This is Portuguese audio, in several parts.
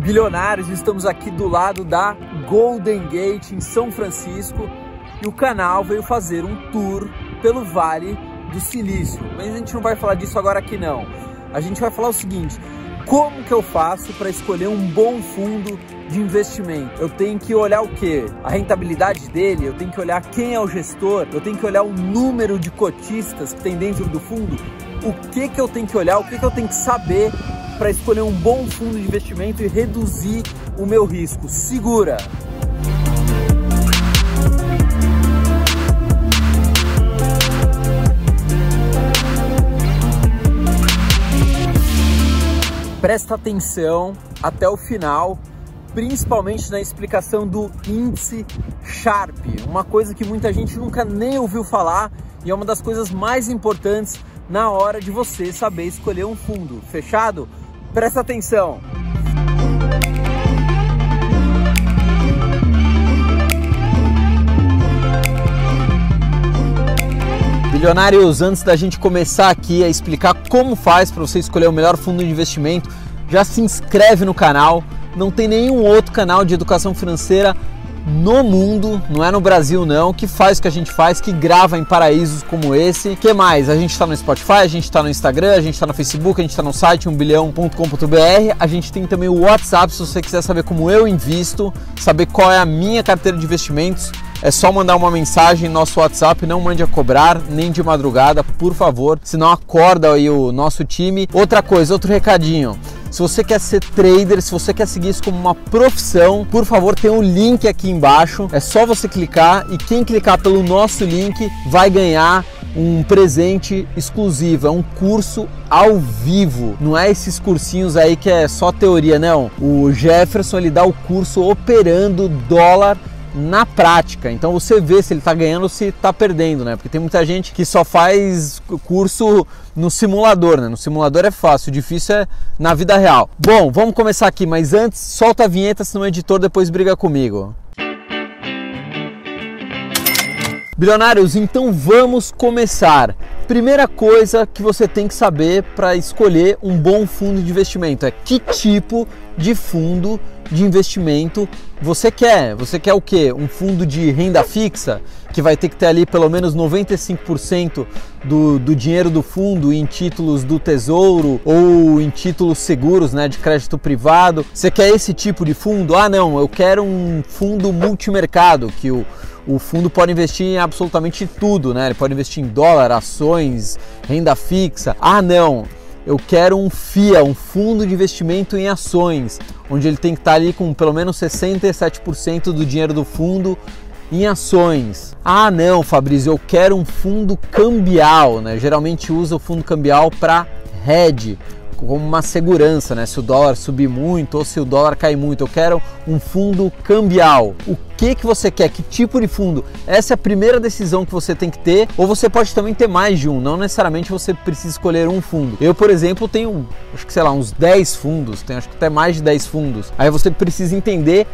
bilionários, estamos aqui do lado da Golden Gate em São Francisco e o canal veio fazer um tour pelo Vale do Silício. Mas a gente não vai falar disso agora aqui não. A gente vai falar o seguinte: como que eu faço para escolher um bom fundo de investimento? Eu tenho que olhar o que? A rentabilidade dele, eu tenho que olhar quem é o gestor, eu tenho que olhar o número de cotistas que tem dentro do fundo. O que que eu tenho que olhar, o que que eu tenho que saber para escolher um bom fundo de investimento e reduzir o meu risco. Segura! Presta atenção até o final, principalmente na explicação do índice Sharp, uma coisa que muita gente nunca nem ouviu falar e é uma das coisas mais importantes na hora de você saber escolher um fundo. Fechado? Presta atenção. Bilionários, antes da gente começar aqui a explicar como faz para você escolher o melhor fundo de investimento, já se inscreve no canal. Não tem nenhum outro canal de educação financeira no mundo, não é no Brasil não, que faz o que a gente faz, que grava em paraísos como esse. que mais? A gente está no Spotify, a gente está no Instagram, a gente está no Facebook, a gente está no site umbilhão.com.br. A gente tem também o WhatsApp, se você quiser saber como eu invisto, saber qual é a minha carteira de investimentos. É só mandar uma mensagem no nosso WhatsApp, não mande a cobrar, nem de madrugada, por favor, senão acorda aí o nosso time. Outra coisa, outro recadinho. Se você quer ser trader, se você quer seguir isso como uma profissão, por favor, tem um link aqui embaixo. É só você clicar e quem clicar pelo nosso link vai ganhar um presente exclusivo, é um curso ao vivo. Não é esses cursinhos aí que é só teoria, não. O Jefferson ele dá o curso operando dólar na prática. Então você vê se ele está ganhando ou se está perdendo, né? Porque tem muita gente que só faz curso no simulador, né? No simulador é fácil, difícil é na vida real. Bom, vamos começar aqui, mas antes solta a vinheta, senão o editor depois briga comigo. Bilionários, então vamos começar. Primeira coisa que você tem que saber para escolher um bom fundo de investimento é que tipo de fundo de investimento você quer. Você quer o quê? Um fundo de renda fixa que vai ter que ter ali pelo menos 95% do, do dinheiro do fundo em títulos do tesouro ou em títulos seguros né, de crédito privado. Você quer esse tipo de fundo? Ah, não, eu quero um fundo multimercado que o o fundo pode investir em absolutamente tudo, né? Ele pode investir em dólar, ações, renda fixa. Ah, não, eu quero um FIA, um fundo de investimento em ações, onde ele tem que estar ali com pelo menos 67% do dinheiro do fundo em ações. Ah, não, Fabrício, eu quero um fundo cambial, né? Geralmente usa o fundo cambial para hedge, como uma segurança, né? Se o dólar subir muito ou se o dólar cair muito, eu quero um fundo cambial. O que que você quer? Que tipo de fundo? Essa é a primeira decisão que você tem que ter, ou você pode também ter mais de um, não necessariamente você precisa escolher um fundo. Eu, por exemplo, tenho, acho que sei lá, uns 10 fundos, tenho acho que até mais de 10 fundos. Aí você precisa entender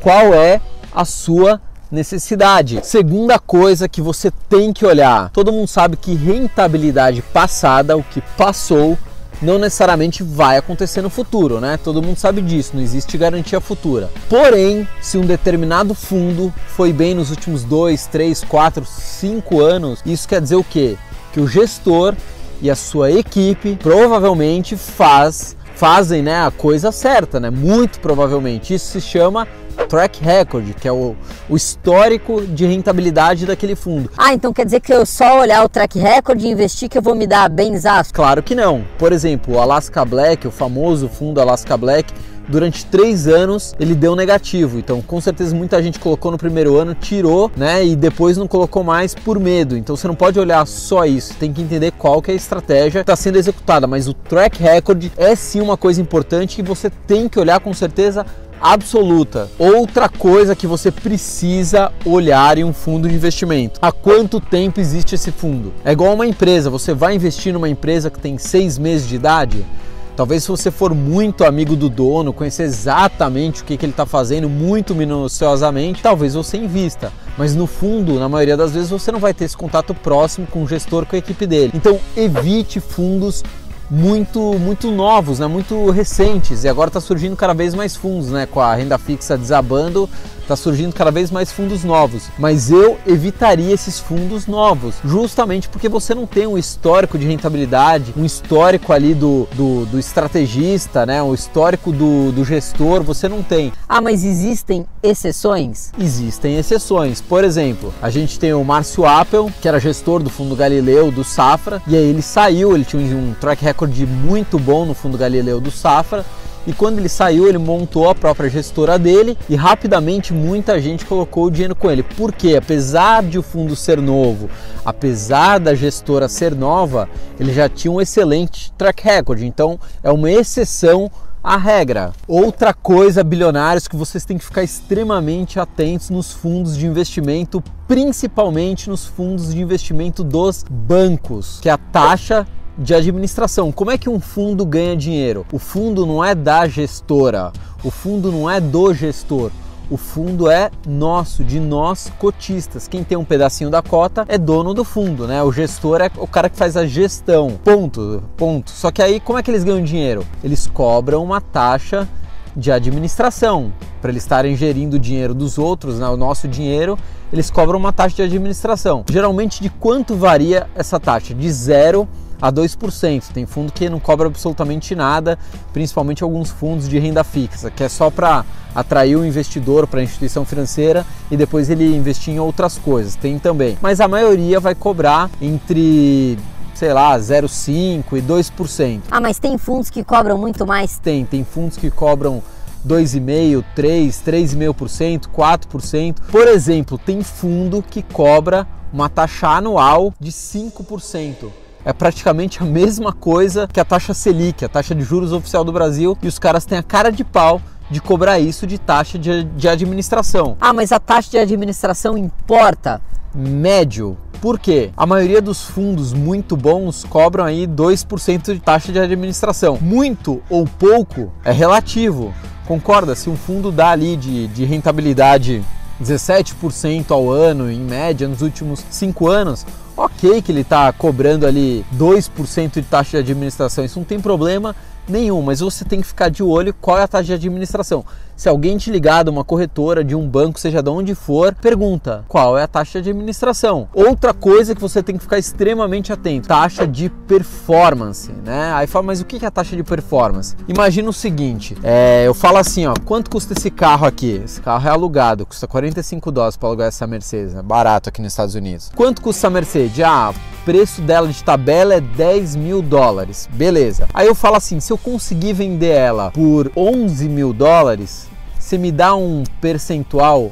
qual é a sua necessidade. Segunda coisa que você tem que olhar: todo mundo sabe que rentabilidade passada, o que passou, não necessariamente vai acontecer no futuro, né? Todo mundo sabe disso, não existe garantia futura. Porém, se um determinado fundo foi bem nos últimos 2, 3, 4, 5 anos, isso quer dizer o quê? Que o gestor e a sua equipe provavelmente faz fazem né, a coisa certa, né? Muito provavelmente. Isso se chama track record, que é o, o histórico de rentabilidade daquele fundo. Ah, então quer dizer que eu só olhar o track record e investir que eu vou me dar bem zaço? Claro que não. Por exemplo, o Alaska Black, o famoso fundo Alaska Black, durante três anos ele deu negativo. Então, com certeza, muita gente colocou no primeiro ano, tirou, né? E depois não colocou mais por medo. Então, você não pode olhar só isso, tem que entender qual que é a estratégia que está sendo executada. Mas o track record é sim uma coisa importante que você tem que olhar com certeza absoluta. Outra coisa que você precisa olhar em um fundo de investimento: há quanto tempo existe esse fundo? É igual uma empresa, você vai investir numa empresa que tem seis meses de idade? Talvez se você for muito amigo do dono, conhecer exatamente o que, que ele está fazendo muito minuciosamente, talvez você invista. Mas no fundo, na maioria das vezes, você não vai ter esse contato próximo com o gestor, com a equipe dele. Então evite fundos muito muito novos, né? muito recentes e agora está surgindo cada vez mais fundos, né? com a renda fixa desabando, está surgindo cada vez mais fundos novos. Mas eu evitaria esses fundos novos, justamente porque você não tem um histórico de rentabilidade, um histórico ali do, do, do estrategista, né? um histórico do, do gestor, você não tem. Ah, mas existem exceções? Existem exceções. Por exemplo, a gente tem o Márcio Appel, que era gestor do Fundo Galileu do Safra, e aí ele saiu, ele tinha um track record muito bom no Fundo Galileu do Safra, e quando ele saiu, ele montou a própria gestora dele e rapidamente muita gente colocou o dinheiro com ele. Porque apesar de o fundo ser novo, apesar da gestora ser nova, ele já tinha um excelente track record. Então é uma exceção a regra. Outra coisa, bilionários, que vocês têm que ficar extremamente atentos nos fundos de investimento, principalmente nos fundos de investimento dos bancos, que é a taxa de administração. Como é que um fundo ganha dinheiro? O fundo não é da gestora, o fundo não é do gestor. O fundo é nosso, de nós cotistas. Quem tem um pedacinho da cota é dono do fundo, né? O gestor é o cara que faz a gestão. Ponto, ponto. Só que aí como é que eles ganham dinheiro? Eles cobram uma taxa de administração. Para eles estarem gerindo o dinheiro dos outros, né, o nosso dinheiro, eles cobram uma taxa de administração. Geralmente de quanto varia essa taxa? De zero a 2%. Tem fundo que não cobra absolutamente nada, principalmente alguns fundos de renda fixa, que é só para atrair o investidor para a instituição financeira e depois ele investir em outras coisas. Tem também. Mas a maioria vai cobrar entre sei lá, 0,5% e 2%. Ah, mas tem fundos que cobram muito mais? Tem, tem fundos que cobram 2,5%, 3%, 3,5%, 4%. Por exemplo, tem fundo que cobra uma taxa anual de 5% é praticamente a mesma coisa que a taxa Selic, a taxa de juros oficial do Brasil, e os caras têm a cara de pau de cobrar isso de taxa de, de administração. Ah, mas a taxa de administração importa? Médio. Por quê? A maioria dos fundos muito bons cobram aí 2% de taxa de administração. Muito ou pouco é relativo. Concorda? Se um fundo dá ali de, de rentabilidade 17% ao ano, em média, nos últimos 5 anos, ok que ele está cobrando ali 2% de taxa de administração, isso não tem problema nenhum, mas você tem que ficar de olho qual é a taxa de administração. Se alguém te ligar de uma corretora, de um banco, seja de onde for, pergunta qual é a taxa de administração. Outra coisa que você tem que ficar extremamente atento, taxa de performance, né? Aí fala, mas o que é a taxa de performance? Imagina o seguinte, é, eu falo assim, ó, quanto custa esse carro aqui? Esse carro é alugado, custa 45 dólares para alugar essa Mercedes, é barato aqui nos Estados Unidos. Quanto custa a Mercedes? Ah, preço dela de tabela é 10 mil dólares, beleza. Aí eu falo assim, se eu conseguir vender ela por 11 mil dólares, você me dá um percentual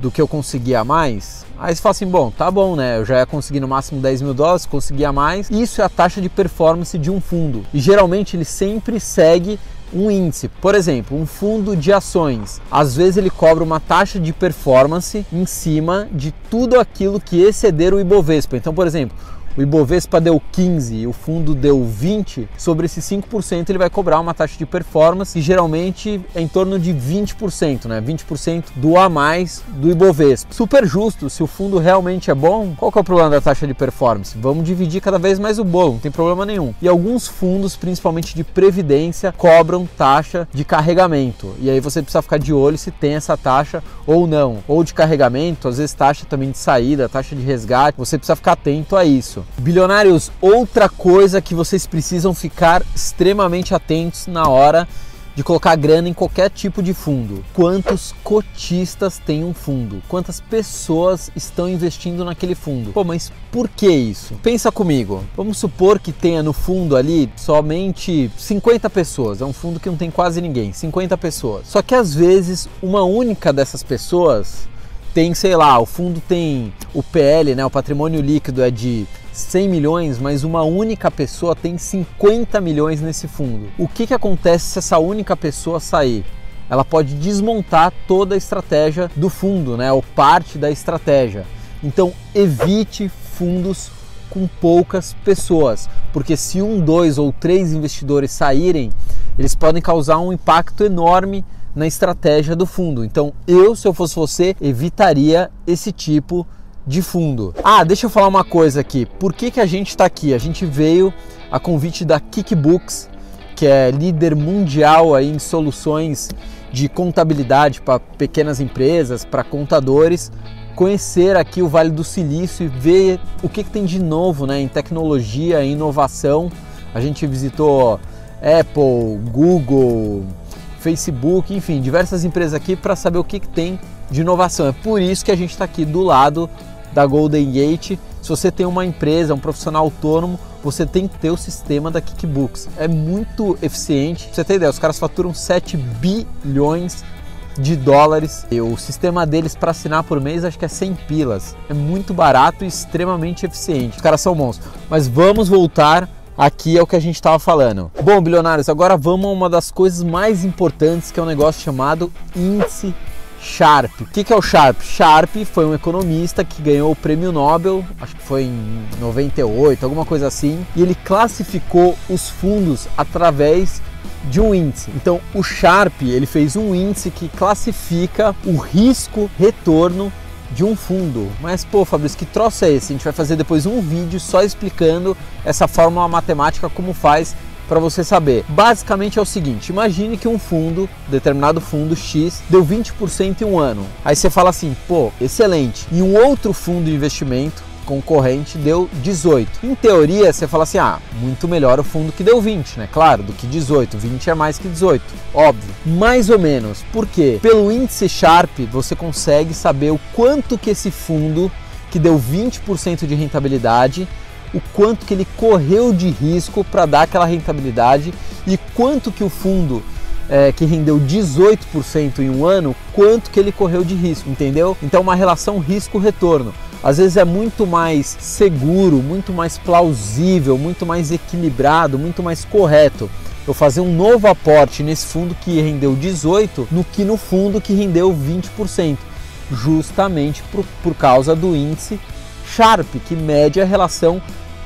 do que eu conseguia mais? Aí você fala assim, bom, tá bom, né? Eu já ia conseguir no máximo 10 mil dólares, conseguia mais. Isso é a taxa de performance de um fundo. E geralmente ele sempre segue um índice. Por exemplo, um fundo de ações. Às vezes ele cobra uma taxa de performance em cima de tudo aquilo que exceder o Ibovespa. Então, por exemplo, o Ibovespa deu 15 e o fundo deu 20, sobre esses 5% ele vai cobrar uma taxa de performance e geralmente é em torno de 20%, né? 20% do a mais do Ibovespa. Super justo, se o fundo realmente é bom, qual que é o problema da taxa de performance? Vamos dividir cada vez mais o bolo, não tem problema nenhum. E alguns fundos, principalmente de previdência, cobram taxa de carregamento. E aí você precisa ficar de olho se tem essa taxa ou não. Ou de carregamento, às vezes taxa também de saída, taxa de resgate, você precisa ficar atento a isso. Bilionários, outra coisa que vocês precisam ficar extremamente atentos na hora de colocar grana em qualquer tipo de fundo. Quantos cotistas tem um fundo? Quantas pessoas estão investindo naquele fundo? Pô, mas por que isso? Pensa comigo. Vamos supor que tenha no fundo ali somente 50 pessoas. É um fundo que não tem quase ninguém, 50 pessoas. Só que às vezes uma única dessas pessoas tem, sei lá, o fundo tem o PL, né, o patrimônio líquido é de 100 milhões, mas uma única pessoa tem 50 milhões nesse fundo. O que, que acontece se essa única pessoa sair? Ela pode desmontar toda a estratégia do fundo, né, ou parte da estratégia. Então, evite fundos com poucas pessoas, porque se um, dois ou três investidores saírem, eles podem causar um impacto enorme na estratégia do fundo. Então, eu, se eu fosse você, evitaria esse tipo de fundo. Ah, deixa eu falar uma coisa aqui. Por que, que a gente está aqui? A gente veio a convite da Kickbooks, que é líder mundial aí em soluções de contabilidade para pequenas empresas, para contadores, conhecer aqui o Vale do Silício e ver o que, que tem de novo né, em tecnologia, em inovação. A gente visitou Apple, Google, Facebook, enfim, diversas empresas aqui para saber o que, que tem de inovação. É por isso que a gente está aqui do lado da Golden Gate. Se você tem uma empresa, um profissional autônomo, você tem que ter o sistema da Kickbooks. É muito eficiente. Pra você ter ideia, os caras faturam 7 bilhões de dólares. E o sistema deles para assinar por mês acho que é 100 pilas. É muito barato e extremamente eficiente. Os caras são bons. Mas vamos voltar aqui ao que a gente estava falando. Bom, bilionários, agora vamos a uma das coisas mais importantes que é um negócio chamado índice Sharp. O que é o Sharp? Sharp foi um economista que ganhou o prêmio Nobel, acho que foi em 98, alguma coisa assim, e ele classificou os fundos através de um índice. Então, o Sharp, ele fez um índice que classifica o risco retorno de um fundo. Mas, pô, Fabrício, que troço é esse? A gente vai fazer depois um vídeo só explicando essa fórmula matemática como faz para você saber. Basicamente é o seguinte: imagine que um fundo, determinado fundo X, deu 20% em um ano. Aí você fala assim, pô, excelente. E um outro fundo de investimento concorrente deu 18. Em teoria, você fala assim: ah, muito melhor o fundo que deu 20, né? Claro, do que 18. 20 é mais que 18, óbvio. Mais ou menos. Por quê? Pelo índice Sharp, você consegue saber o quanto que esse fundo que deu 20% de rentabilidade o quanto que ele correu de risco para dar aquela rentabilidade e quanto que o fundo é, que rendeu 18% em um ano, quanto que ele correu de risco, entendeu? Então uma relação risco-retorno. Às vezes é muito mais seguro, muito mais plausível, muito mais equilibrado, muito mais correto eu fazer um novo aporte nesse fundo que rendeu 18 no que no fundo que rendeu 20%, justamente por, por causa do índice Sharp, que mede a relação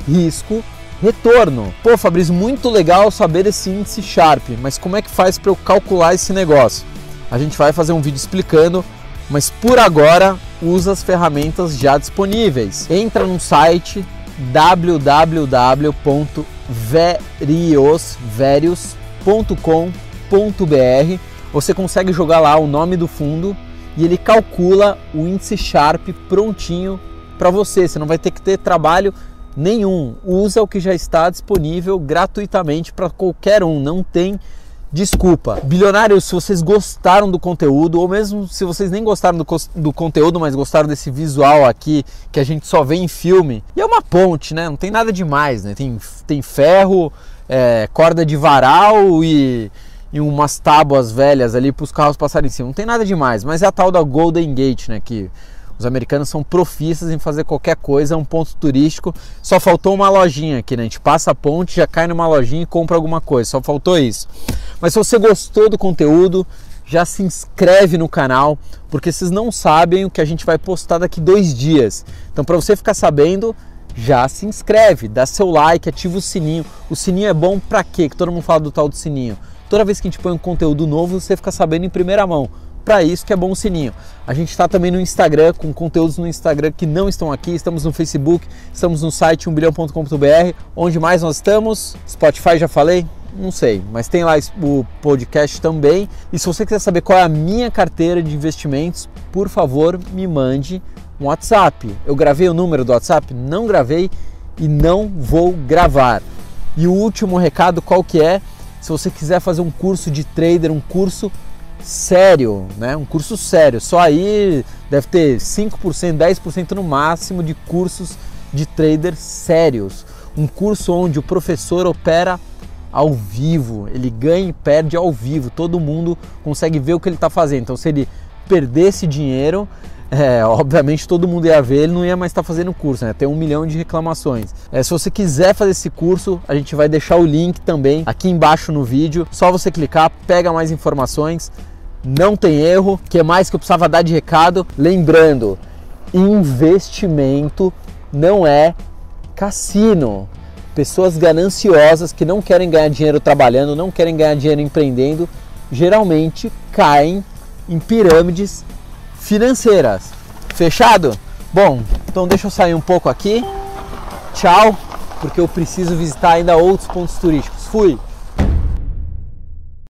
risco, retorno. Pô, Fabrício, muito legal saber esse índice Sharp, mas como é que faz para eu calcular esse negócio? A gente vai fazer um vídeo explicando, mas por agora usa as ferramentas já disponíveis. Entra no site www.veriosverios.com.br. Você consegue jogar lá o nome do fundo e ele calcula o índice Sharp prontinho para você. Você não vai ter que ter trabalho nenhum. Usa o que já está disponível gratuitamente para qualquer um, não tem desculpa. Bilionários, se vocês gostaram do conteúdo, ou mesmo se vocês nem gostaram do, do, conteúdo, mas gostaram desse visual aqui, que a gente só vê em filme, e é uma ponte, né? Não tem nada demais, né? Tem, tem ferro, é, corda de varal e, e umas tábuas velhas ali para os carros passarem em cima. Não tem nada demais, mas é a tal da Golden Gate, né? Que os americanos são profistas em fazer qualquer coisa, é um ponto turístico. Só faltou uma lojinha aqui, né? A gente passa a ponte, já cai numa lojinha e compra alguma coisa. Só faltou isso. Mas se você gostou do conteúdo, já se inscreve no canal, porque vocês não sabem o que a gente vai postar daqui dois dias. Então, para você ficar sabendo, já se inscreve, dá seu like, ativa o sininho. O sininho é bom para quê? Que todo mundo fala do tal do sininho. Toda vez que a gente põe um conteúdo novo, você fica sabendo em primeira mão para isso que é bom o sininho. A gente está também no Instagram, com conteúdos no Instagram que não estão aqui, estamos no Facebook, estamos no site 1bilhão.com.br, onde mais nós estamos? Spotify já falei? Não sei, mas tem lá o podcast também. E se você quiser saber qual é a minha carteira de investimentos, por favor, me mande um WhatsApp. Eu gravei o número do WhatsApp? Não gravei e não vou gravar. E o último recado qual que é? Se você quiser fazer um curso de trader, um curso sério, né? um curso sério. Só aí deve ter 5%, 10% no máximo de cursos de traders sérios. Um curso onde o professor opera ao vivo, ele ganha e perde ao vivo, todo mundo consegue ver o que ele está fazendo. Então, se ele perdesse dinheiro, é, obviamente todo mundo ia ver, ele não ia mais estar tá fazendo curso, né? Tem um milhão de reclamações. É, se você quiser fazer esse curso, a gente vai deixar o link também aqui embaixo no vídeo. Só você clicar, pega mais informações não tem erro. O que mais que eu precisava dar de recado? Lembrando, investimento não é cassino. Pessoas gananciosas que não querem ganhar dinheiro trabalhando, não querem ganhar dinheiro empreendendo, geralmente caem em pirâmides financeiras. Fechado? Bom, Então deixa eu sair um pouco aqui. Tchau, porque eu preciso visitar ainda outros pontos turísticos. Fui!